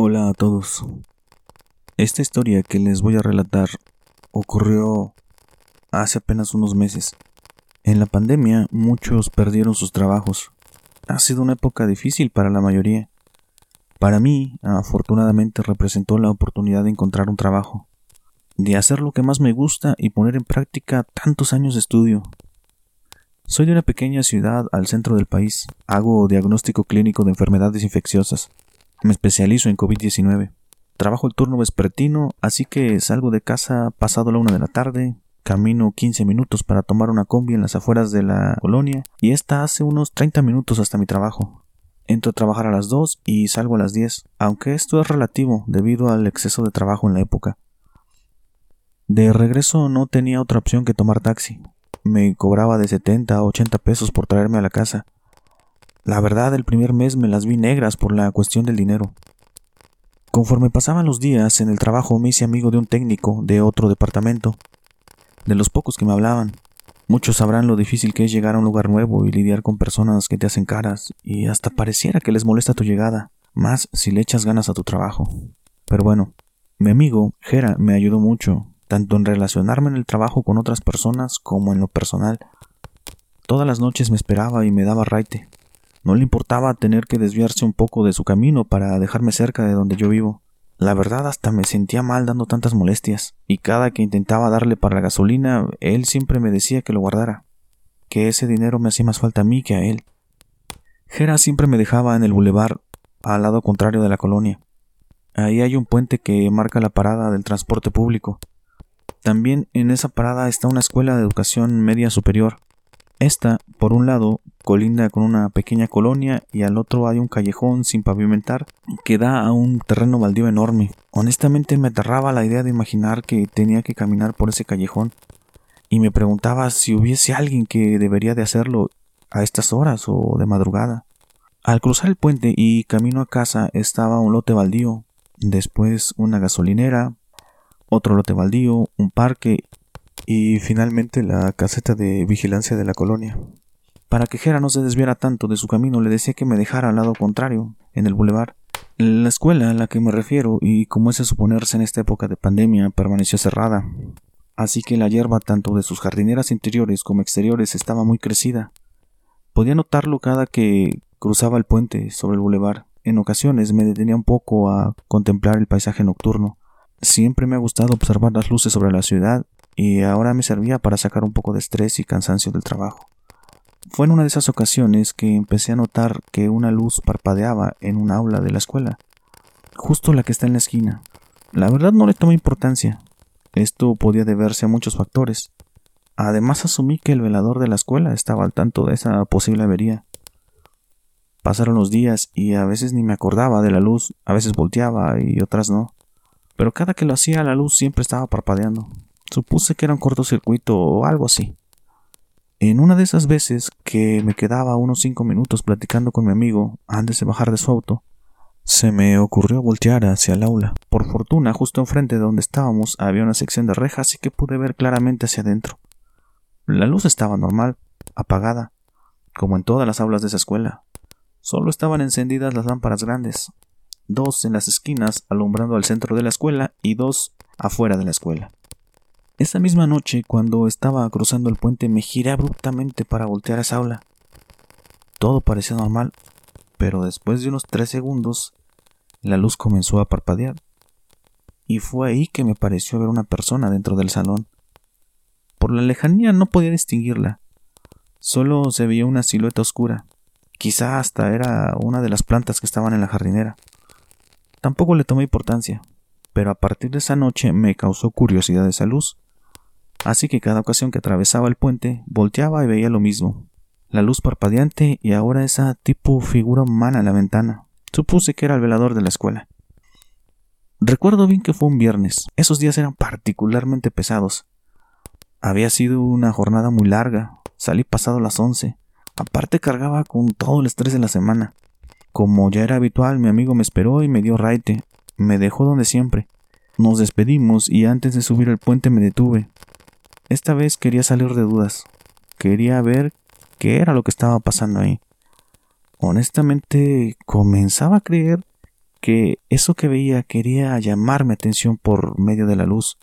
Hola a todos. Esta historia que les voy a relatar ocurrió hace apenas unos meses. En la pandemia muchos perdieron sus trabajos. Ha sido una época difícil para la mayoría. Para mí, afortunadamente, representó la oportunidad de encontrar un trabajo, de hacer lo que más me gusta y poner en práctica tantos años de estudio. Soy de una pequeña ciudad al centro del país. Hago diagnóstico clínico de enfermedades infecciosas. Me especializo en COVID-19. Trabajo el turno vespertino, así que salgo de casa pasado la una de la tarde, camino 15 minutos para tomar una combi en las afueras de la colonia y esta hace unos 30 minutos hasta mi trabajo. Entro a trabajar a las 2 y salgo a las 10, aunque esto es relativo debido al exceso de trabajo en la época. De regreso no tenía otra opción que tomar taxi. Me cobraba de 70 a 80 pesos por traerme a la casa, la verdad, el primer mes me las vi negras por la cuestión del dinero. Conforme pasaban los días en el trabajo me hice amigo de un técnico de otro departamento, de los pocos que me hablaban. Muchos sabrán lo difícil que es llegar a un lugar nuevo y lidiar con personas que te hacen caras, y hasta pareciera que les molesta tu llegada, más si le echas ganas a tu trabajo. Pero bueno, mi amigo, Jera, me ayudó mucho, tanto en relacionarme en el trabajo con otras personas como en lo personal. Todas las noches me esperaba y me daba raite. No le importaba tener que desviarse un poco de su camino para dejarme cerca de donde yo vivo. La verdad hasta me sentía mal dando tantas molestias, y cada que intentaba darle para la gasolina, él siempre me decía que lo guardara, que ese dinero me hacía más falta a mí que a él. Jera siempre me dejaba en el bulevar, al lado contrario de la colonia. Ahí hay un puente que marca la parada del transporte público. También en esa parada está una escuela de educación media superior. Esta, por un lado, colinda con una pequeña colonia y al otro hay un callejón sin pavimentar que da a un terreno baldío enorme. Honestamente me aterraba la idea de imaginar que tenía que caminar por ese callejón y me preguntaba si hubiese alguien que debería de hacerlo a estas horas o de madrugada. Al cruzar el puente y camino a casa estaba un lote baldío, después una gasolinera, otro lote baldío, un parque y finalmente la caseta de vigilancia de la colonia. Para que Jera no se desviara tanto de su camino, le decía que me dejara al lado contrario, en el bulevar. La escuela a la que me refiero, y como es de suponerse en esta época de pandemia, permaneció cerrada. Así que la hierba tanto de sus jardineras interiores como exteriores estaba muy crecida. Podía notarlo cada que cruzaba el puente sobre el bulevar. En ocasiones me detenía un poco a contemplar el paisaje nocturno. Siempre me ha gustado observar las luces sobre la ciudad y ahora me servía para sacar un poco de estrés y cansancio del trabajo. Fue en una de esas ocasiones que empecé a notar que una luz parpadeaba en un aula de la escuela, justo la que está en la esquina. La verdad no le tomé importancia. Esto podía deberse a muchos factores. Además asumí que el velador de la escuela estaba al tanto de esa posible avería. Pasaron los días y a veces ni me acordaba de la luz, a veces volteaba y otras no. Pero cada que lo hacía la luz siempre estaba parpadeando. Supuse que era un cortocircuito o algo así. En una de esas veces que me quedaba unos cinco minutos platicando con mi amigo antes de bajar de su auto, se me ocurrió voltear hacia el aula. Por fortuna, justo enfrente de donde estábamos había una sección de rejas y que pude ver claramente hacia adentro. La luz estaba normal, apagada, como en todas las aulas de esa escuela. Solo estaban encendidas las lámparas grandes, dos en las esquinas alumbrando al centro de la escuela y dos afuera de la escuela. Esa misma noche, cuando estaba cruzando el puente, me giré abruptamente para voltear a esa. Todo parecía normal, pero después de unos tres segundos, la luz comenzó a parpadear. Y fue ahí que me pareció ver una persona dentro del salón. Por la lejanía no podía distinguirla. Solo se veía una silueta oscura. Quizá hasta era una de las plantas que estaban en la jardinera. Tampoco le tomé importancia, pero a partir de esa noche me causó curiosidad esa luz así que cada ocasión que atravesaba el puente volteaba y veía lo mismo. La luz parpadeante y ahora esa tipo figura humana en la ventana. Supuse que era el velador de la escuela. Recuerdo bien que fue un viernes. Esos días eran particularmente pesados. Había sido una jornada muy larga. Salí pasado las once. Aparte cargaba con todo el estrés de la semana. Como ya era habitual, mi amigo me esperó y me dio raite. Me dejó donde siempre. Nos despedimos y antes de subir el puente me detuve. Esta vez quería salir de dudas. Quería ver qué era lo que estaba pasando ahí. Honestamente, comenzaba a creer que eso que veía quería llamar mi atención por medio de la luz.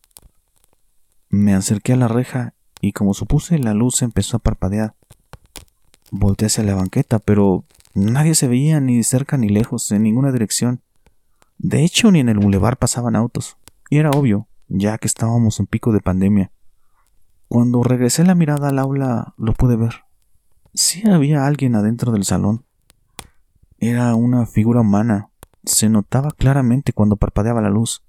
Me acerqué a la reja y como supuse la luz empezó a parpadear. Volté hacia la banqueta, pero nadie se veía ni cerca ni lejos, en ninguna dirección. De hecho, ni en el bulevar pasaban autos. Y era obvio, ya que estábamos en pico de pandemia. Cuando regresé la mirada al aula, lo pude ver. Sí había alguien adentro del salón. Era una figura humana. Se notaba claramente cuando parpadeaba la luz.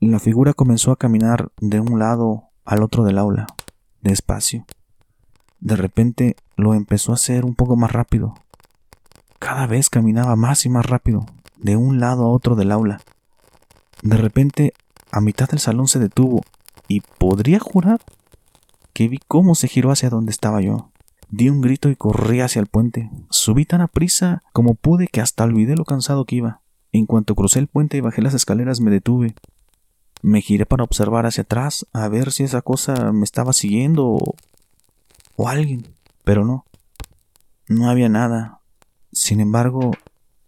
La figura comenzó a caminar de un lado al otro del aula, despacio. De repente lo empezó a hacer un poco más rápido. Cada vez caminaba más y más rápido, de un lado a otro del aula. De repente, a mitad del salón se detuvo, y podría jurar que vi cómo se giró hacia donde estaba yo. Di un grito y corrí hacia el puente. Subí tan a prisa como pude que hasta olvidé lo cansado que iba. En cuanto crucé el puente y bajé las escaleras me detuve. Me giré para observar hacia atrás a ver si esa cosa me estaba siguiendo o, o alguien, pero no. No había nada. Sin embargo,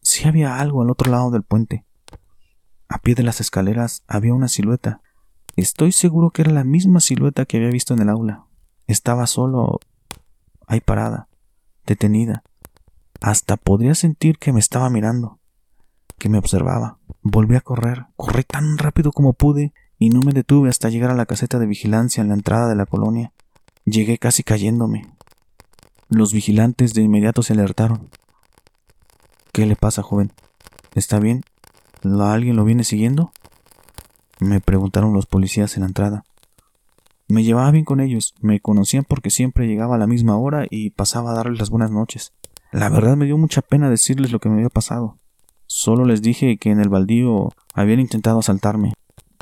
sí había algo al otro lado del puente. A pie de las escaleras había una silueta. Estoy seguro que era la misma silueta que había visto en el aula. Estaba solo ahí parada, detenida. Hasta podría sentir que me estaba mirando, que me observaba. Volví a correr, corrí tan rápido como pude y no me detuve hasta llegar a la caseta de vigilancia en la entrada de la colonia. Llegué casi cayéndome. Los vigilantes de inmediato se alertaron. ¿Qué le pasa, joven? ¿Está bien? ¿Alguien lo viene siguiendo? Me preguntaron los policías en la entrada. Me llevaba bien con ellos, me conocían porque siempre llegaba a la misma hora y pasaba a darles las buenas noches. La verdad me dio mucha pena decirles lo que me había pasado. Solo les dije que en el baldío habían intentado asaltarme.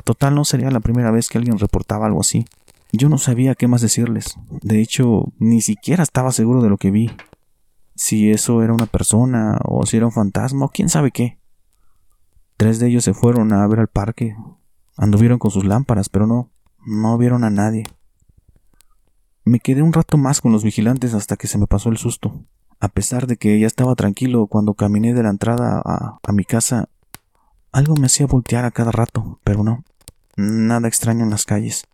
Total no sería la primera vez que alguien reportaba algo así. Yo no sabía qué más decirles. De hecho, ni siquiera estaba seguro de lo que vi. Si eso era una persona, o si era un fantasma, o quién sabe qué. Tres de ellos se fueron a ver al parque. Anduvieron con sus lámparas, pero no, no vieron a nadie. Me quedé un rato más con los vigilantes hasta que se me pasó el susto. A pesar de que ya estaba tranquilo cuando caminé de la entrada a, mi casa, algo me hacía voltear a cada rato, pero no, nada extraño en las calles.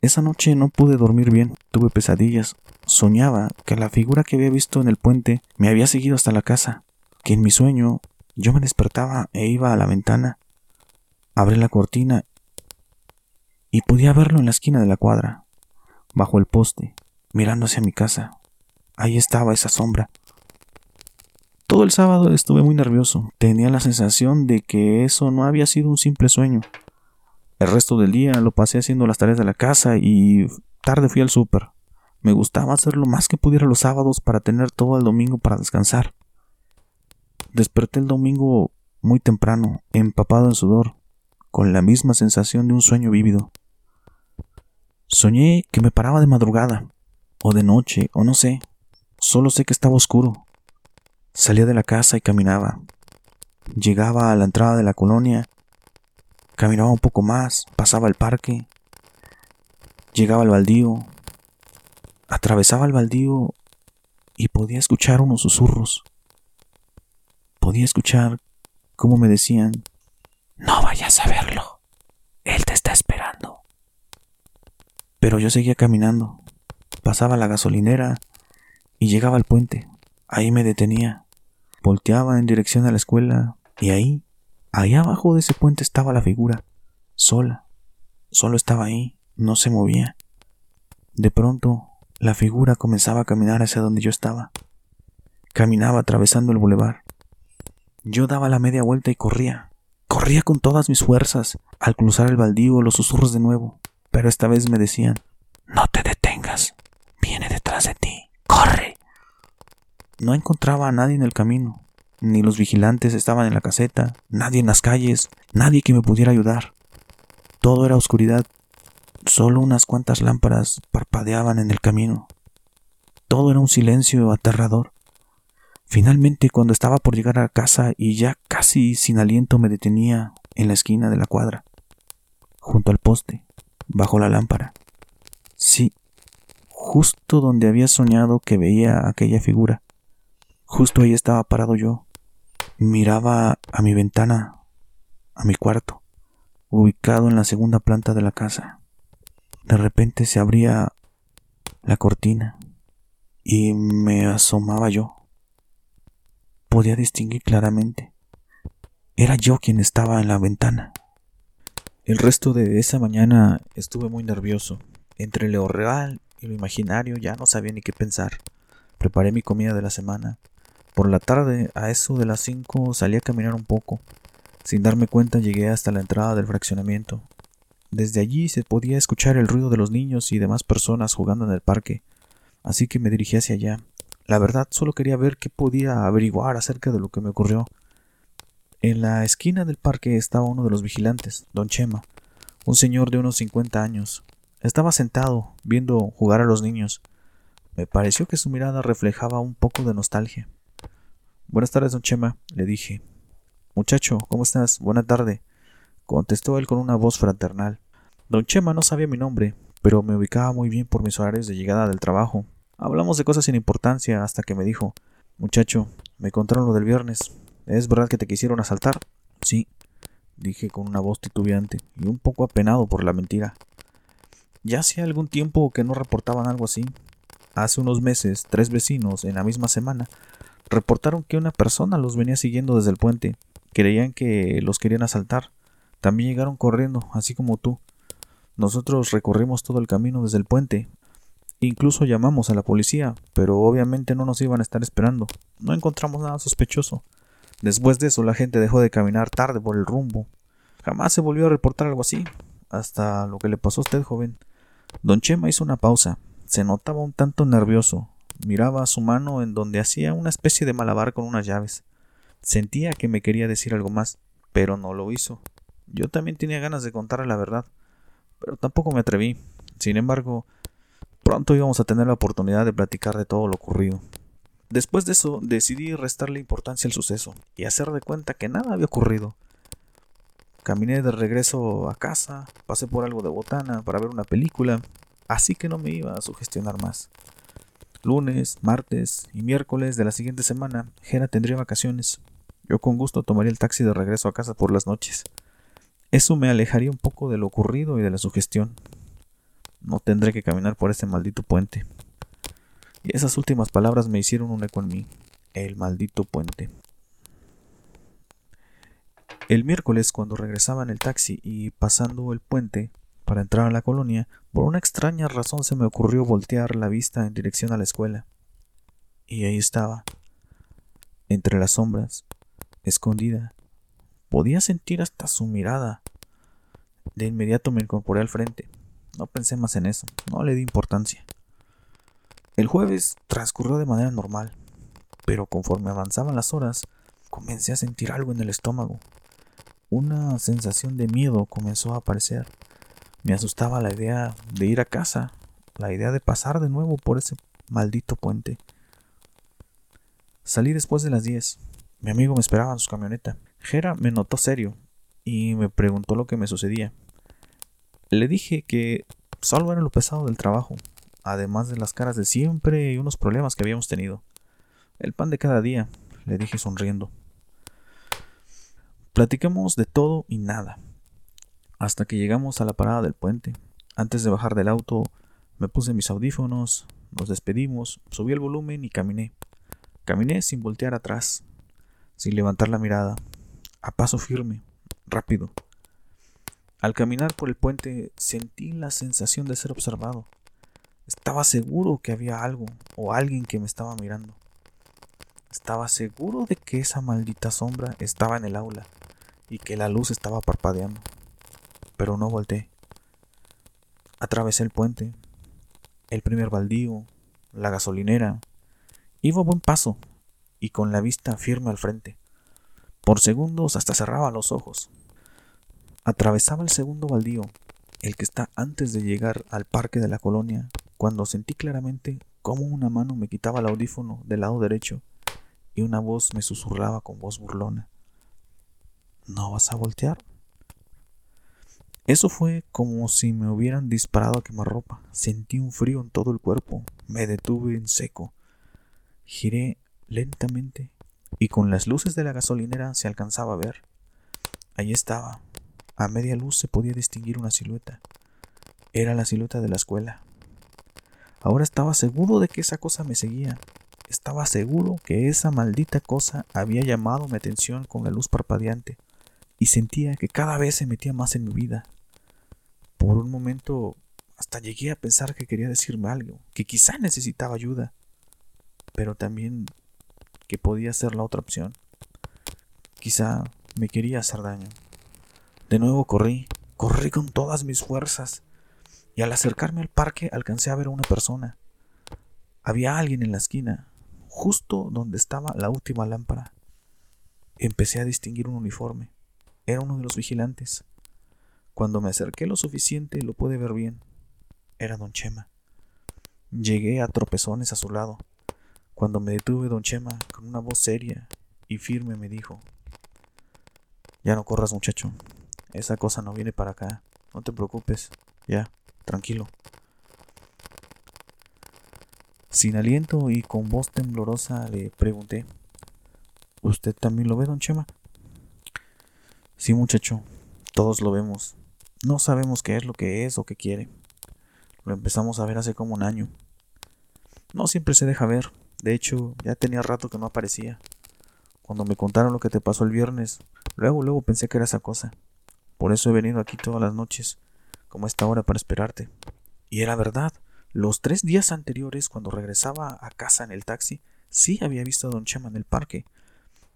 Esa noche no pude dormir bien, tuve pesadillas. Soñaba que la figura que había visto en el puente me había seguido hasta la casa, que en mi sueño yo me despertaba e iba a la ventana, abrí la cortina y podía verlo en la esquina de la cuadra, bajo el poste, mirando hacia mi casa. Ahí estaba esa sombra. Todo el sábado estuve muy nervioso. Tenía la sensación de que eso no había sido un simple sueño. El resto del día lo pasé haciendo las tareas de la casa y tarde fui al súper. Me gustaba hacer lo más que pudiera los sábados para tener todo el domingo para descansar. Desperté el domingo muy temprano, empapado en sudor, con la misma sensación de un sueño vívido. Soñé que me paraba de madrugada, o de noche, o no sé. Solo sé que estaba oscuro. Salía de la casa y caminaba. Llegaba a la entrada de la colonia, caminaba un poco más, pasaba el parque, llegaba al baldío, atravesaba el baldío y podía escuchar unos susurros. Podía escuchar cómo me decían, no vayas a verlo, él te está esperando. Pero yo seguía caminando. Pasaba la gasolinera y llegaba al puente. Ahí me detenía. Volteaba en dirección a la escuela y ahí, ahí abajo de ese puente estaba la figura, sola. Solo estaba ahí, no se movía. De pronto, la figura comenzaba a caminar hacia donde yo estaba. Caminaba atravesando el bulevar. Yo daba la media vuelta y corría. Corría con todas mis fuerzas. Al cruzar el baldío, los susurros de nuevo pero esta vez me decían, no te detengas, viene detrás de ti, corre. No encontraba a nadie en el camino, ni los vigilantes estaban en la caseta, nadie en las calles, nadie que me pudiera ayudar. Todo era oscuridad, solo unas cuantas lámparas parpadeaban en el camino. Todo era un silencio aterrador. Finalmente, cuando estaba por llegar a casa y ya casi sin aliento me detenía en la esquina de la cuadra, junto al poste, bajo la lámpara. Sí, justo donde había soñado que veía aquella figura. Justo ahí estaba parado yo, Miraba a mi ventana, a mi cuarto, ubicado en la segunda planta de la casa. De repente se abría la cortina y me asomaba yo. Podía distinguir claramente. Era yo quien estaba en la ventana. El resto de esa mañana estuve muy nervioso. Entre lo real y lo imaginario ya no sabía ni qué pensar. Preparé mi comida de la semana. Por la tarde, a eso de las cinco, salí a caminar un poco. Sin darme cuenta llegué hasta la entrada del fraccionamiento. Desde allí se podía escuchar el ruido de los niños y demás personas jugando en el parque, así que me dirigí hacia allá. La verdad, solo quería ver qué podía averiguar acerca de lo que me ocurrió. En la esquina del parque estaba uno de los vigilantes, don Chema, un señor de unos cincuenta años. Estaba sentado, viendo jugar a los niños. Me pareció que su mirada reflejaba un poco de nostalgia. Buenas tardes, don Chema, le dije. Muchacho, ¿cómo estás? Buena tarde, contestó él con una voz fraternal. Don Chema no sabía mi nombre, pero me ubicaba muy bien por mis horarios de llegada del trabajo. Hablamos de cosas sin importancia hasta que me dijo Muchacho, me contaron lo del viernes. ¿Es verdad que te quisieron asaltar? Sí, dije con una voz titubeante y un poco apenado por la mentira. Ya hacía algún tiempo que no reportaban algo así. Hace unos meses, tres vecinos, en la misma semana, reportaron que una persona los venía siguiendo desde el puente. Creían que los querían asaltar. También llegaron corriendo, así como tú. Nosotros recorrimos todo el camino desde el puente. Incluso llamamos a la policía, pero obviamente no nos iban a estar esperando. No encontramos nada sospechoso. Después de eso la gente dejó de caminar tarde por el rumbo. Jamás se volvió a reportar algo así, hasta lo que le pasó a usted, joven. Don Chema hizo una pausa. Se notaba un tanto nervioso. Miraba su mano en donde hacía una especie de malabar con unas llaves. Sentía que me quería decir algo más, pero no lo hizo. Yo también tenía ganas de contarle la verdad, pero tampoco me atreví. Sin embargo, pronto íbamos a tener la oportunidad de platicar de todo lo ocurrido. Después de eso, decidí restarle importancia al suceso y hacer de cuenta que nada había ocurrido. Caminé de regreso a casa, pasé por algo de botana para ver una película, así que no me iba a sugestionar más. Lunes, martes y miércoles de la siguiente semana, Jera tendría vacaciones. Yo con gusto tomaría el taxi de regreso a casa por las noches. Eso me alejaría un poco de lo ocurrido y de la sugestión. No tendré que caminar por ese maldito puente. Y esas últimas palabras me hicieron un eco en mí. El maldito puente. El miércoles, cuando regresaba en el taxi y pasando el puente para entrar a la colonia, por una extraña razón se me ocurrió voltear la vista en dirección a la escuela. Y ahí estaba, entre las sombras, escondida. Podía sentir hasta su mirada. De inmediato me incorporé al frente. No pensé más en eso, no le di importancia. El jueves transcurrió de manera normal, pero conforme avanzaban las horas, comencé a sentir algo en el estómago. Una sensación de miedo comenzó a aparecer. Me asustaba la idea de ir a casa, la idea de pasar de nuevo por ese maldito puente. Salí después de las diez. Mi amigo me esperaba en su camioneta. Jera me notó serio y me preguntó lo que me sucedía. Le dije que solo era lo pesado del trabajo, además de las caras de siempre y unos problemas que habíamos tenido. El pan de cada día, le dije sonriendo. Platicamos de todo y nada, hasta que llegamos a la parada del puente. Antes de bajar del auto, me puse mis audífonos, nos despedimos, subí el volumen y caminé. Caminé sin voltear atrás, sin levantar la mirada, a paso firme, rápido. Al caminar por el puente sentí la sensación de ser observado. Estaba seguro que había algo o alguien que me estaba mirando. Estaba seguro de que esa maldita sombra estaba en el aula y que la luz estaba parpadeando. Pero no volteé. Atravesé el puente, el primer baldío, la gasolinera. Iba a buen paso y con la vista firme al frente. Por segundos hasta cerraba los ojos. Atravesaba el segundo baldío, el que está antes de llegar al parque de la colonia, cuando sentí claramente cómo una mano me quitaba el audífono del lado derecho y una voz me susurraba con voz burlona. ¿No vas a voltear? Eso fue como si me hubieran disparado a quemarropa. Sentí un frío en todo el cuerpo. Me detuve en seco. Giré lentamente y con las luces de la gasolinera se alcanzaba a ver. Allí estaba. A media luz se podía distinguir una silueta. Era la silueta de la escuela. Ahora estaba seguro de que esa cosa me seguía. Estaba seguro que esa maldita cosa había llamado mi atención con la luz parpadeante y sentía que cada vez se metía más en mi vida. Por un momento hasta llegué a pensar que quería decirme algo, que quizá necesitaba ayuda, pero también que podía ser la otra opción. Quizá me quería hacer daño. De nuevo corrí, corrí con todas mis fuerzas, y al acercarme al parque alcancé a ver a una persona. Había alguien en la esquina, justo donde estaba la última lámpara. Empecé a distinguir un uniforme. Era uno de los vigilantes. Cuando me acerqué lo suficiente lo pude ver bien. Era don Chema. Llegué a tropezones a su lado. Cuando me detuve don Chema, con una voz seria y firme, me dijo, Ya no corras muchacho, esa cosa no viene para acá, no te preocupes, ya, tranquilo. Sin aliento y con voz temblorosa le pregunté, ¿Usted también lo ve, don Chema? Sí, muchacho, todos lo vemos. No sabemos qué es lo que es o qué quiere. Lo empezamos a ver hace como un año. No siempre se deja ver, de hecho, ya tenía rato que no aparecía. Cuando me contaron lo que te pasó el viernes, luego, luego pensé que era esa cosa. Por eso he venido aquí todas las noches, como esta hora, para esperarte. Y era verdad. Los tres días anteriores, cuando regresaba a casa en el taxi, sí había visto a Don Chema en el parque.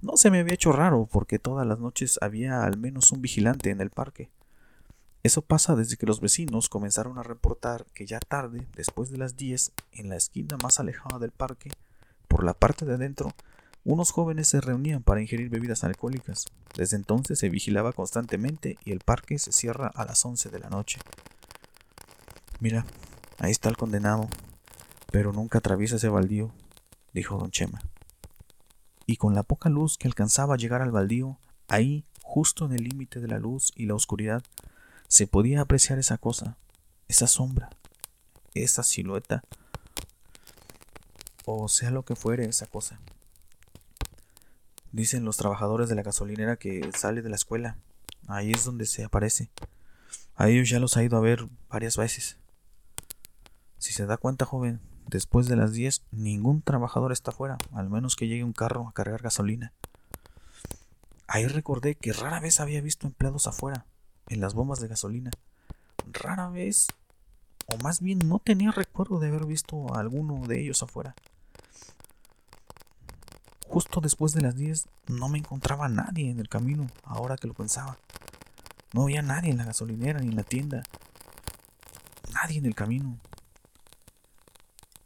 No se me había hecho raro, porque todas las noches había al menos un vigilante en el parque. Eso pasa desde que los vecinos comenzaron a reportar que ya tarde, después de las diez, en la esquina más alejada del parque, por la parte de adentro, unos jóvenes se reunían para ingerir bebidas alcohólicas. Desde entonces se vigilaba constantemente y el parque se cierra a las 11 de la noche. Mira, ahí está el condenado, pero nunca atraviesa ese baldío, dijo don Chema. Y con la poca luz que alcanzaba a llegar al baldío, ahí, justo en el límite de la luz y la oscuridad, se podía apreciar esa cosa, esa sombra, esa silueta o sea lo que fuere esa cosa. Dicen los trabajadores de la gasolinera que sale de la escuela. Ahí es donde se aparece. A ellos ya los ha ido a ver varias veces. Si se da cuenta, joven, después de las 10 ningún trabajador está afuera, al menos que llegue un carro a cargar gasolina. Ahí recordé que rara vez había visto empleados afuera, en las bombas de gasolina. Rara vez, o más bien no tenía recuerdo de haber visto a alguno de ellos afuera. Justo después de las 10 no me encontraba nadie en el camino, ahora que lo pensaba. No había nadie en la gasolinera ni en la tienda. Nadie en el camino.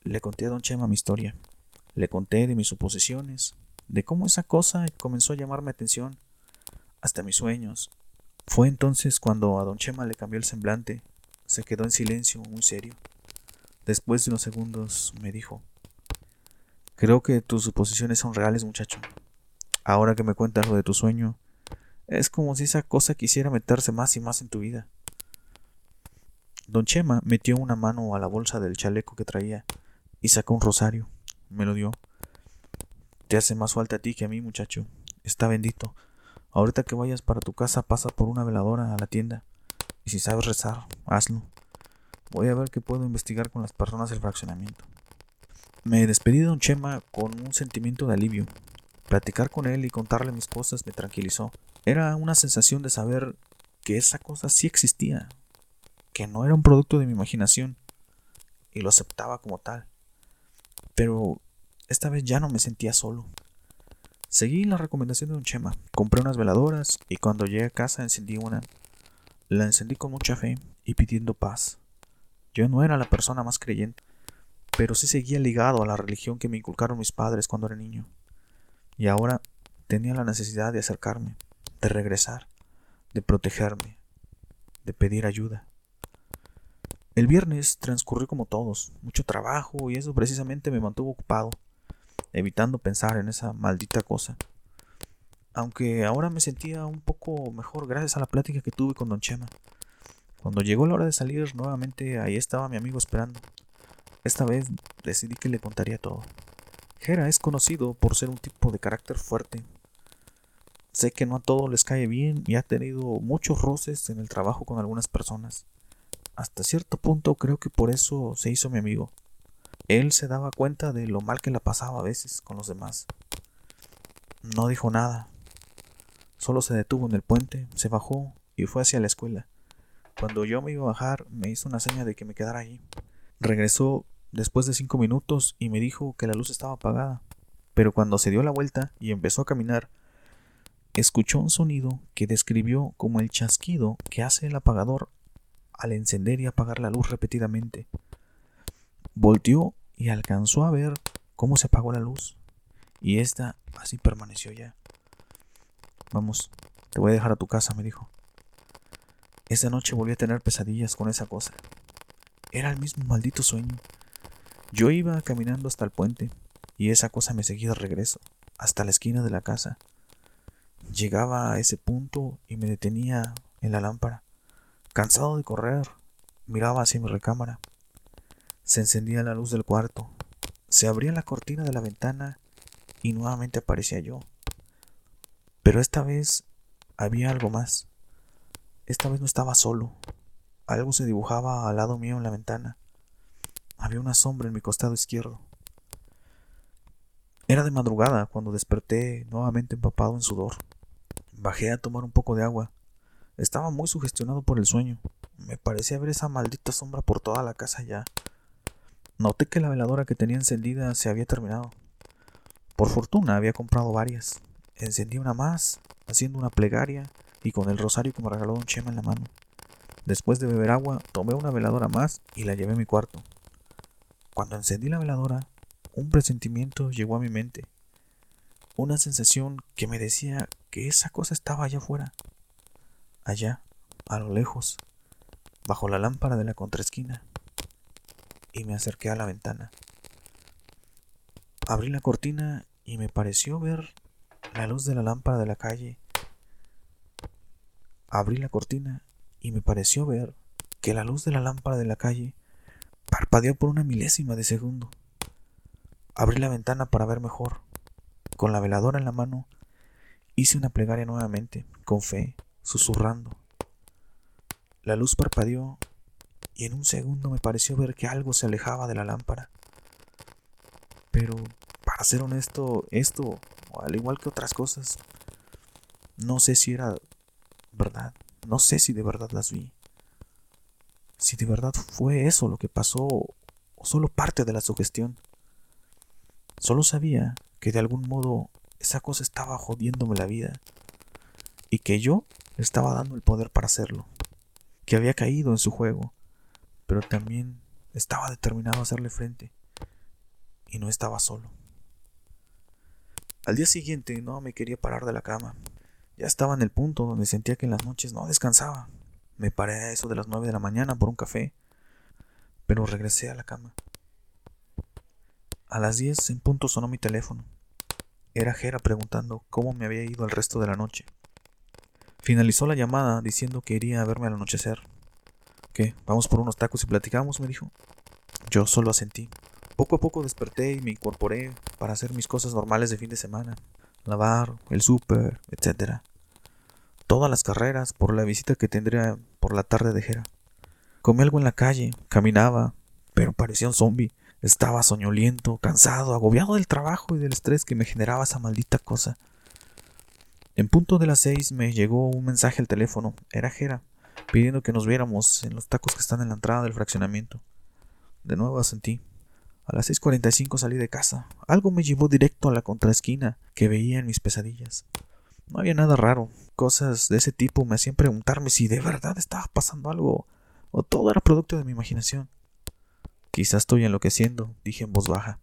Le conté a don Chema mi historia. Le conté de mis suposiciones, de cómo esa cosa comenzó a llamarme atención, hasta mis sueños. Fue entonces cuando a don Chema le cambió el semblante. Se quedó en silencio, muy serio. Después de unos segundos me dijo, Creo que tus suposiciones son reales, muchacho. Ahora que me cuentas lo de tu sueño, es como si esa cosa quisiera meterse más y más en tu vida. Don Chema metió una mano a la bolsa del chaleco que traía y sacó un rosario. Me lo dio. Te hace más falta a ti que a mí, muchacho. Está bendito. Ahorita que vayas para tu casa, pasa por una veladora a la tienda. Y si sabes rezar, hazlo. Voy a ver qué puedo investigar con las personas del fraccionamiento. Me despedí de don Chema con un sentimiento de alivio. Platicar con él y contarle mis cosas me tranquilizó. Era una sensación de saber que esa cosa sí existía, que no era un producto de mi imaginación, y lo aceptaba como tal. Pero esta vez ya no me sentía solo. Seguí la recomendación de don Chema, compré unas veladoras y cuando llegué a casa encendí una. La encendí con mucha fe y pidiendo paz. Yo no era la persona más creyente, pero sí seguía ligado a la religión que me inculcaron mis padres cuando era niño. Y ahora tenía la necesidad de acercarme, de regresar, de protegerme, de pedir ayuda. El viernes transcurrió como todos, mucho trabajo y eso precisamente me mantuvo ocupado, evitando pensar en esa maldita cosa. Aunque ahora me sentía un poco mejor gracias a la plática que tuve con don Chema. Cuando llegó la hora de salir nuevamente, ahí estaba mi amigo esperando. Esta vez decidí que le contaría todo. Jera es conocido por ser un tipo de carácter fuerte. Sé que no a todos les cae bien y ha tenido muchos roces en el trabajo con algunas personas. Hasta cierto punto creo que por eso se hizo mi amigo. Él se daba cuenta de lo mal que la pasaba a veces con los demás. No dijo nada. Solo se detuvo en el puente, se bajó y fue hacia la escuela. Cuando yo me iba a bajar, me hizo una seña de que me quedara allí. Regresó después de cinco minutos y me dijo que la luz estaba apagada. Pero cuando se dio la vuelta y empezó a caminar, escuchó un sonido que describió como el chasquido que hace el apagador al encender y apagar la luz repetidamente. Volteó y alcanzó a ver cómo se apagó la luz, y esta así permaneció ya. Vamos, te voy a dejar a tu casa, me dijo. Esa noche volví a tener pesadillas con esa cosa. Era el mismo maldito sueño. Yo iba caminando hasta el puente y esa cosa me seguía de regreso, hasta la esquina de la casa. Llegaba a ese punto y me detenía en la lámpara. Cansado de correr, miraba hacia mi recámara. Se encendía la luz del cuarto, se abría la cortina de la ventana y nuevamente aparecía yo. Pero esta vez había algo más. Esta vez no estaba solo. Algo se dibujaba al lado mío en la ventana. Había una sombra en mi costado izquierdo. Era de madrugada cuando desperté nuevamente empapado en sudor. Bajé a tomar un poco de agua. Estaba muy sugestionado por el sueño. Me parecía ver esa maldita sombra por toda la casa ya. Noté que la veladora que tenía encendida se había terminado. Por fortuna había comprado varias. Encendí una más, haciendo una plegaria y con el rosario que me regaló Don Chema en la mano. Después de beber agua, tomé una veladora más y la llevé a mi cuarto. Cuando encendí la veladora, un presentimiento llegó a mi mente. Una sensación que me decía que esa cosa estaba allá afuera. Allá, a lo lejos, bajo la lámpara de la contraesquina. Y me acerqué a la ventana. Abrí la cortina y me pareció ver la luz de la lámpara de la calle Abrí la cortina y me pareció ver que la luz de la lámpara de la calle parpadeó por una milésima de segundo. Abrí la ventana para ver mejor. Con la veladora en la mano, hice una plegaria nuevamente, con fe, susurrando. La luz parpadeó y en un segundo me pareció ver que algo se alejaba de la lámpara. Pero, para ser honesto, esto, al igual que otras cosas, no sé si era verdad. No sé si de verdad las vi. Si de verdad fue eso lo que pasó o solo parte de la sugestión. Solo sabía que de algún modo esa cosa estaba jodiéndome la vida y que yo le estaba dando el poder para hacerlo. Que había caído en su juego, pero también estaba determinado a hacerle frente y no estaba solo. Al día siguiente no me quería parar de la cama. Ya estaba en el punto donde sentía que en las noches no descansaba. Me paré a eso de las nueve de la mañana por un café, pero regresé a la cama. A las diez en punto sonó mi teléfono. Era Jera preguntando cómo me había ido el resto de la noche. Finalizó la llamada diciendo que iría a verme al anochecer. ¿Qué? ¿Vamos por unos tacos y platicamos? me dijo. Yo solo asentí. Poco a poco desperté y me incorporé para hacer mis cosas normales de fin de semana. Lavar, el súper, etc todas las carreras por la visita que tendría por la tarde de Jera. Comí algo en la calle, caminaba, pero parecía un zombie. Estaba soñoliento, cansado, agobiado del trabajo y del estrés que me generaba esa maldita cosa. En punto de las seis me llegó un mensaje al teléfono. Era Jera, pidiendo que nos viéramos en los tacos que están en la entrada del fraccionamiento. De nuevo asentí. A las 6.45 salí de casa. Algo me llevó directo a la contraesquina que veía en mis pesadillas. No había nada raro. Cosas de ese tipo me hacían preguntarme si de verdad estaba pasando algo o todo era producto de mi imaginación. Quizás estoy enloqueciendo, dije en voz baja.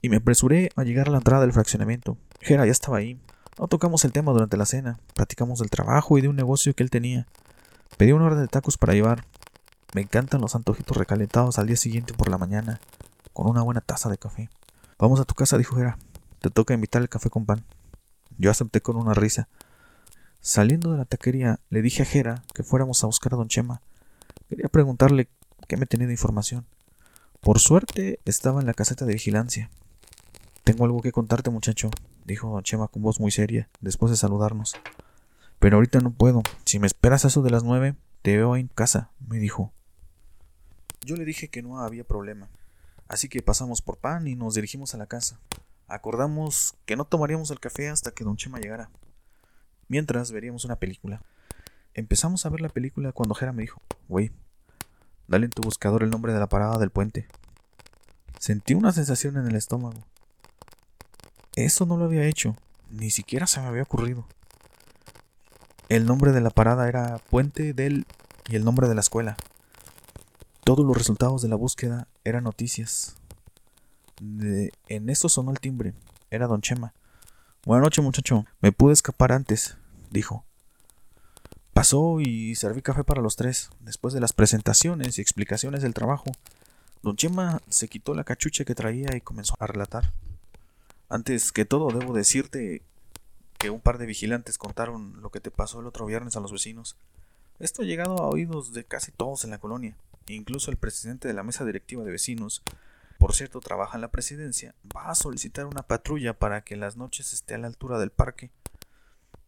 Y me apresuré a llegar a la entrada del fraccionamiento. Jera ya estaba ahí. No tocamos el tema durante la cena. Platicamos del trabajo y de un negocio que él tenía. Pedí una orden de tacos para llevar. Me encantan los antojitos recalentados al día siguiente por la mañana, con una buena taza de café. Vamos a tu casa, dijo Jera. Te toca invitar el café con pan. Yo acepté con una risa. Saliendo de la taquería, le dije a Jera que fuéramos a buscar a don Chema. Quería preguntarle qué me tenía de información. Por suerte, estaba en la caseta de vigilancia. Tengo algo que contarte, muchacho, dijo don Chema con voz muy seria, después de saludarnos. Pero ahorita no puedo. Si me esperas a eso de las nueve, te veo en casa, me dijo. Yo le dije que no había problema. Así que pasamos por pan y nos dirigimos a la casa. Acordamos que no tomaríamos el café hasta que don Chema llegara. Mientras veríamos una película. Empezamos a ver la película cuando Jera me dijo, güey, dale en tu buscador el nombre de la parada del puente. Sentí una sensación en el estómago. Eso no lo había hecho, ni siquiera se me había ocurrido. El nombre de la parada era Puente del y el nombre de la escuela. Todos los resultados de la búsqueda eran noticias. en eso sonó el timbre. Era don Chema. Buenas noches, muchacho. Me pude escapar antes, dijo. Pasó y serví café para los tres. Después de las presentaciones y explicaciones del trabajo, don Chema se quitó la cachucha que traía y comenzó a relatar. Antes que todo, debo decirte que un par de vigilantes contaron lo que te pasó el otro viernes a los vecinos. Esto ha llegado a oídos de casi todos en la colonia. Incluso el presidente de la mesa directiva de vecinos, por cierto, trabaja en la presidencia, va a solicitar una patrulla para que las noches esté a la altura del parque.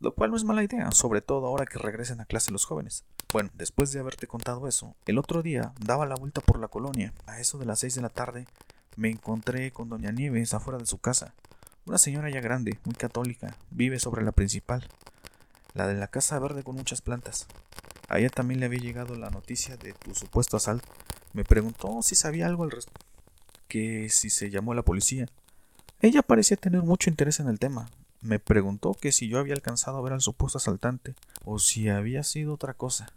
Lo cual no es mala idea, sobre todo ahora que regresen a clase los jóvenes. Bueno, después de haberte contado eso, el otro día daba la vuelta por la colonia. A eso de las seis de la tarde me encontré con doña Nieves afuera de su casa. Una señora ya grande, muy católica, vive sobre la principal, la de la casa verde con muchas plantas. A ella también le había llegado la noticia de tu supuesto asalto. Me preguntó si sabía algo al respecto, que si se llamó a la policía. Ella parecía tener mucho interés en el tema. Me preguntó que si yo había alcanzado a ver al supuesto asaltante o si había sido otra cosa.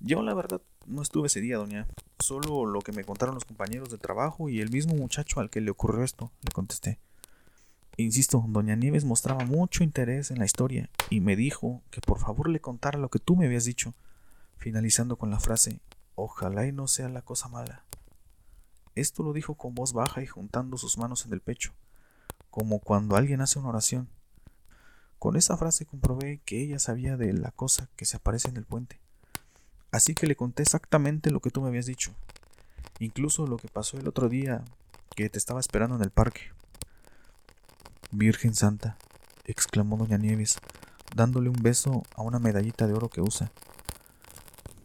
Yo la verdad no estuve ese día, doña. Solo lo que me contaron los compañeros de trabajo y el mismo muchacho al que le ocurrió esto, le contesté. Insisto, doña Nieves mostraba mucho interés en la historia y me dijo que por favor le contara lo que tú me habías dicho, finalizando con la frase Ojalá y no sea la cosa mala. Esto lo dijo con voz baja y juntando sus manos en el pecho, como cuando alguien hace una oración. Con esa frase comprobé que ella sabía de la cosa que se aparece en el puente. Así que le conté exactamente lo que tú me habías dicho, incluso lo que pasó el otro día que te estaba esperando en el parque. Virgen Santa, exclamó doña Nieves, dándole un beso a una medallita de oro que usa.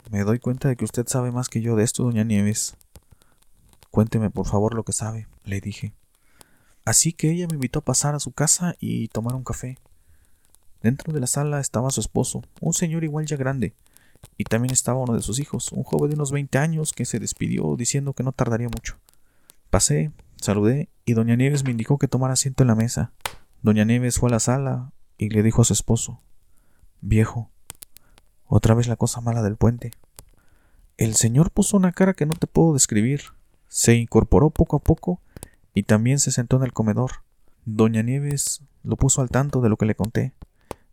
Me doy cuenta de que usted sabe más que yo de esto, doña Nieves. Cuénteme, por favor, lo que sabe, le dije. Así que ella me invitó a pasar a su casa y tomar un café. Dentro de la sala estaba su esposo, un señor igual ya grande, y también estaba uno de sus hijos, un joven de unos veinte años que se despidió diciendo que no tardaría mucho. Pasé, Saludé y doña Nieves me indicó que tomara asiento en la mesa. Doña Nieves fue a la sala y le dijo a su esposo Viejo, otra vez la cosa mala del puente. El señor puso una cara que no te puedo describir. Se incorporó poco a poco y también se sentó en el comedor. Doña Nieves lo puso al tanto de lo que le conté.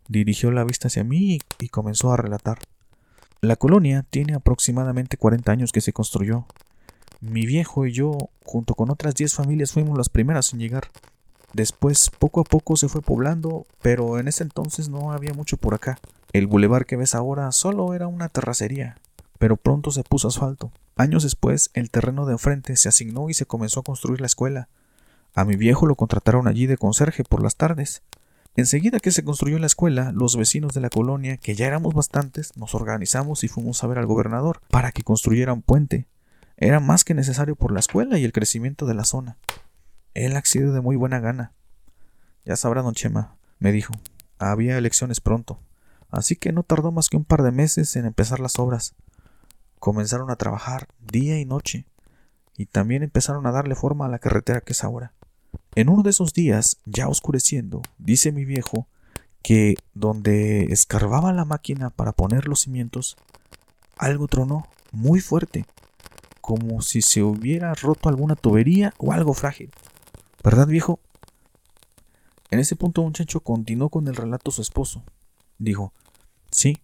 Dirigió la vista hacia mí y comenzó a relatar. La colonia tiene aproximadamente 40 años que se construyó. Mi viejo y yo, junto con otras diez familias, fuimos las primeras en llegar. Después, poco a poco se fue poblando, pero en ese entonces no había mucho por acá. El bulevar que ves ahora solo era una terracería, pero pronto se puso asfalto. Años después, el terreno de enfrente se asignó y se comenzó a construir la escuela. A mi viejo lo contrataron allí de conserje por las tardes. Enseguida que se construyó la escuela, los vecinos de la colonia, que ya éramos bastantes, nos organizamos y fuimos a ver al gobernador para que construyera un puente. Era más que necesario por la escuela y el crecimiento de la zona. Él accedió de muy buena gana. Ya sabrá, don Chema, me dijo. Había elecciones pronto, así que no tardó más que un par de meses en empezar las obras. Comenzaron a trabajar día y noche, y también empezaron a darle forma a la carretera que es ahora. En uno de esos días, ya oscureciendo, dice mi viejo, que donde escarbaba la máquina para poner los cimientos, algo tronó muy fuerte como si se hubiera roto alguna tubería o algo frágil. ¿Verdad, viejo? En ese punto, muchacho continuó con el relato su esposo. Dijo, sí,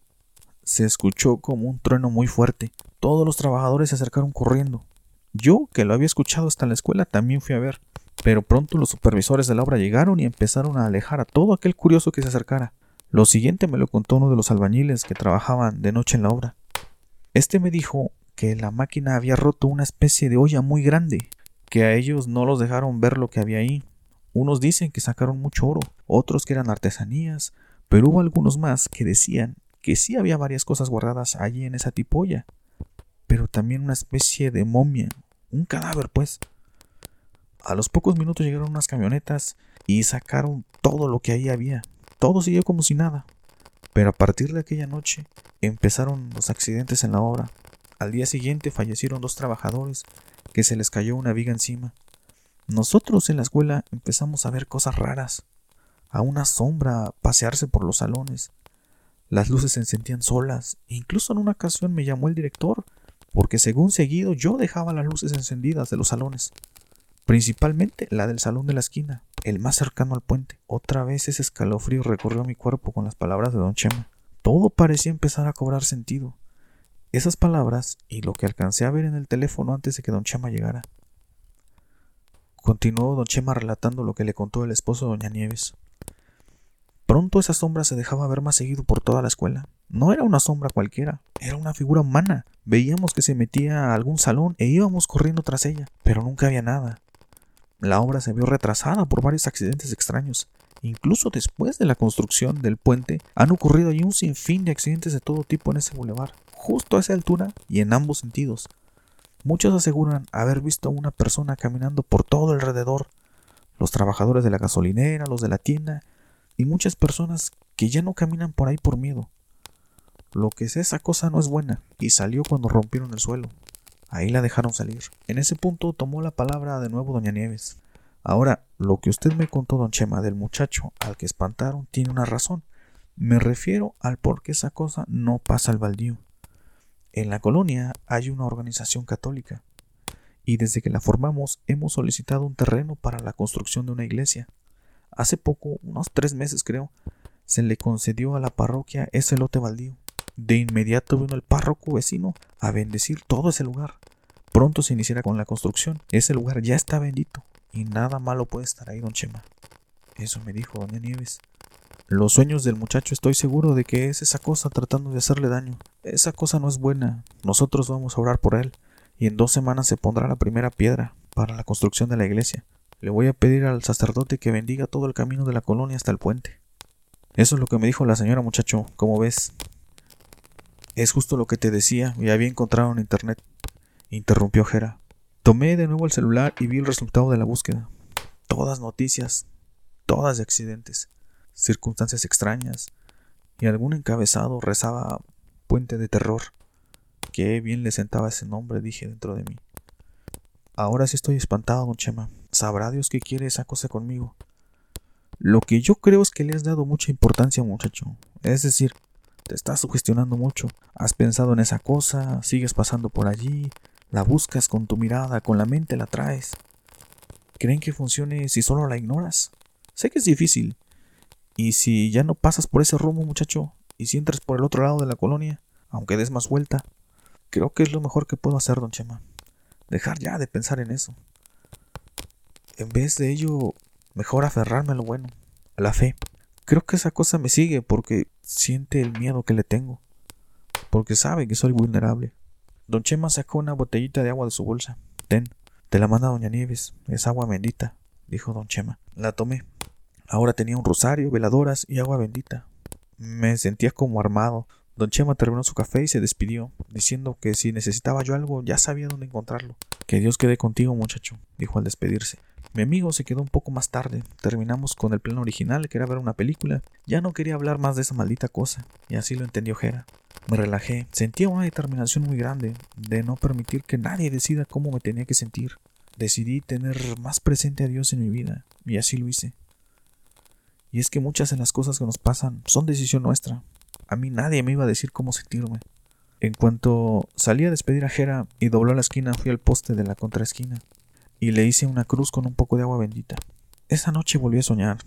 se escuchó como un trueno muy fuerte. Todos los trabajadores se acercaron corriendo. Yo, que lo había escuchado hasta la escuela, también fui a ver. Pero pronto los supervisores de la obra llegaron y empezaron a alejar a todo aquel curioso que se acercara. Lo siguiente me lo contó uno de los albañiles que trabajaban de noche en la obra. Este me dijo que la máquina había roto una especie de olla muy grande, que a ellos no los dejaron ver lo que había ahí. Unos dicen que sacaron mucho oro, otros que eran artesanías, pero hubo algunos más que decían que sí había varias cosas guardadas allí en esa tipolla, pero también una especie de momia, un cadáver pues. A los pocos minutos llegaron unas camionetas y sacaron todo lo que ahí había. Todo siguió como si nada. Pero a partir de aquella noche empezaron los accidentes en la obra. Al día siguiente fallecieron dos trabajadores que se les cayó una viga encima. Nosotros en la escuela empezamos a ver cosas raras, a una sombra pasearse por los salones. Las luces se encendían solas, e incluso en una ocasión me llamó el director, porque según seguido yo dejaba las luces encendidas de los salones, principalmente la del salón de la esquina, el más cercano al puente. Otra vez ese escalofrío recorrió mi cuerpo con las palabras de don Chema. Todo parecía empezar a cobrar sentido. Esas palabras y lo que alcancé a ver en el teléfono antes de que don Chema llegara. Continuó don Chema relatando lo que le contó el esposo de doña Nieves. Pronto esa sombra se dejaba ver más seguido por toda la escuela. No era una sombra cualquiera, era una figura humana. Veíamos que se metía a algún salón e íbamos corriendo tras ella, pero nunca había nada. La obra se vio retrasada por varios accidentes extraños. Incluso después de la construcción del puente, han ocurrido allí un sinfín de accidentes de todo tipo en ese bulevar, justo a esa altura y en ambos sentidos. Muchos aseguran haber visto a una persona caminando por todo alrededor, los trabajadores de la gasolinera, los de la tienda, y muchas personas que ya no caminan por ahí por miedo. Lo que es esa cosa no es buena, y salió cuando rompieron el suelo. Ahí la dejaron salir. En ese punto tomó la palabra de nuevo doña Nieves. Ahora, lo que usted me contó, don Chema, del muchacho al que espantaron, tiene una razón. Me refiero al por qué esa cosa no pasa al baldío. En la colonia hay una organización católica, y desde que la formamos hemos solicitado un terreno para la construcción de una iglesia. Hace poco, unos tres meses creo, se le concedió a la parroquia ese lote baldío. De inmediato vino el párroco vecino a bendecir todo ese lugar. Pronto se iniciará con la construcción. Ese lugar ya está bendito y nada malo puede estar ahí, don Chema. Eso me dijo doña Nieves. Los sueños del muchacho estoy seguro de que es esa cosa tratando de hacerle daño. Esa cosa no es buena. Nosotros vamos a orar por él y en dos semanas se pondrá la primera piedra para la construcción de la iglesia. Le voy a pedir al sacerdote que bendiga todo el camino de la colonia hasta el puente. Eso es lo que me dijo la señora muchacho, como ves. Es justo lo que te decía y había encontrado en internet, interrumpió Jera. Tomé de nuevo el celular y vi el resultado de la búsqueda. Todas noticias, todas de accidentes, circunstancias extrañas, y algún encabezado rezaba Puente de Terror. Qué bien le sentaba ese nombre, dije dentro de mí. Ahora sí estoy espantado, don Chema. Sabrá Dios qué quiere esa cosa conmigo. Lo que yo creo es que le has dado mucha importancia, muchacho. Es decir, te estás sugestionando mucho. Has pensado en esa cosa, sigues pasando por allí, la buscas con tu mirada, con la mente la traes. ¿Creen que funcione si solo la ignoras? Sé que es difícil. Y si ya no pasas por ese rumbo, muchacho, y si entras por el otro lado de la colonia, aunque des más vuelta, creo que es lo mejor que puedo hacer, don Chema. Dejar ya de pensar en eso. En vez de ello, mejor aferrarme a lo bueno, a la fe. Creo que esa cosa me sigue porque siente el miedo que le tengo, porque sabe que soy vulnerable. Don Chema sacó una botellita de agua de su bolsa. Ten, te la manda doña Nieves, es agua bendita, dijo don Chema. La tomé. Ahora tenía un rosario, veladoras y agua bendita. Me sentía como armado. Don Chema terminó su café y se despidió, diciendo que si necesitaba yo algo ya sabía dónde encontrarlo. Que Dios quede contigo, muchacho, dijo al despedirse. Mi amigo se quedó un poco más tarde. Terminamos con el plan original, que era ver una película. Ya no quería hablar más de esa maldita cosa, y así lo entendió Jera. Me relajé. Sentía una determinación muy grande de no permitir que nadie decida cómo me tenía que sentir. Decidí tener más presente a Dios en mi vida, y así lo hice. Y es que muchas de las cosas que nos pasan son decisión nuestra. A mí nadie me iba a decir cómo sentirme. En cuanto salí a despedir a Jera y dobló la esquina, fui al poste de la contraesquina y le hice una cruz con un poco de agua bendita. Esa noche volví a soñar,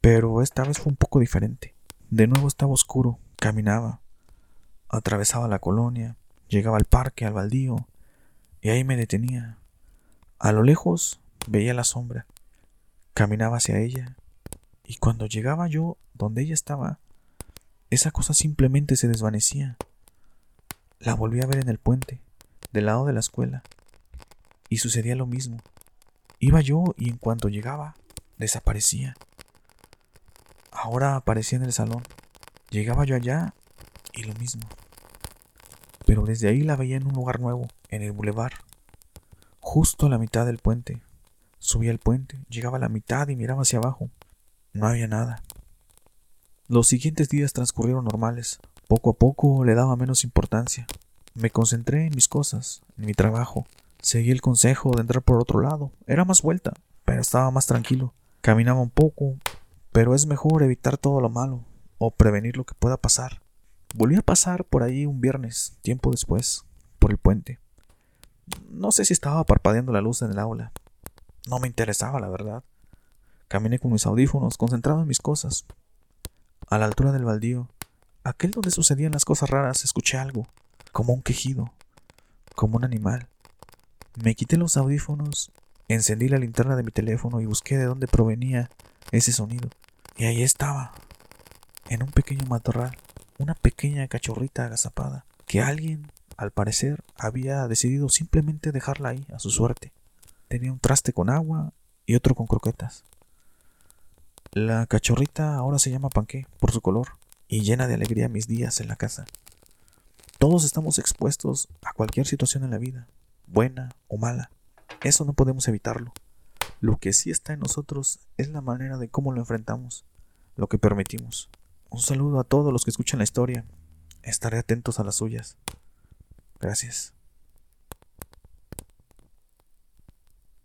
pero esta vez fue un poco diferente. De nuevo estaba oscuro, caminaba, atravesaba la colonia, llegaba al parque, al baldío, y ahí me detenía. A lo lejos veía la sombra, caminaba hacia ella, y cuando llegaba yo donde ella estaba, esa cosa simplemente se desvanecía. La volví a ver en el puente, del lado de la escuela, y sucedía lo mismo. Iba yo y en cuanto llegaba, desaparecía. Ahora aparecía en el salón. Llegaba yo allá y lo mismo. Pero desde ahí la veía en un lugar nuevo, en el bulevar, justo a la mitad del puente. Subía el puente, llegaba a la mitad y miraba hacia abajo. No había nada. Los siguientes días transcurrieron normales. Poco a poco le daba menos importancia. Me concentré en mis cosas, en mi trabajo. Seguí el consejo de entrar por otro lado. Era más vuelta, pero estaba más tranquilo. Caminaba un poco, pero es mejor evitar todo lo malo o prevenir lo que pueda pasar. Volví a pasar por ahí un viernes, tiempo después, por el puente. No sé si estaba parpadeando la luz en el aula. No me interesaba, la verdad. Caminé con mis audífonos, concentrado en mis cosas. A la altura del baldío, aquel donde sucedían las cosas raras, escuché algo, como un quejido, como un animal. Me quité los audífonos, encendí la linterna de mi teléfono y busqué de dónde provenía ese sonido. Y ahí estaba, en un pequeño matorral, una pequeña cachorrita agazapada, que alguien, al parecer, había decidido simplemente dejarla ahí a su suerte. Tenía un traste con agua y otro con croquetas. La cachorrita ahora se llama Panqué por su color y llena de alegría mis días en la casa. Todos estamos expuestos a cualquier situación en la vida, buena o mala. Eso no podemos evitarlo. Lo que sí está en nosotros es la manera de cómo lo enfrentamos, lo que permitimos. Un saludo a todos los que escuchan la historia. Estaré atentos a las suyas. Gracias.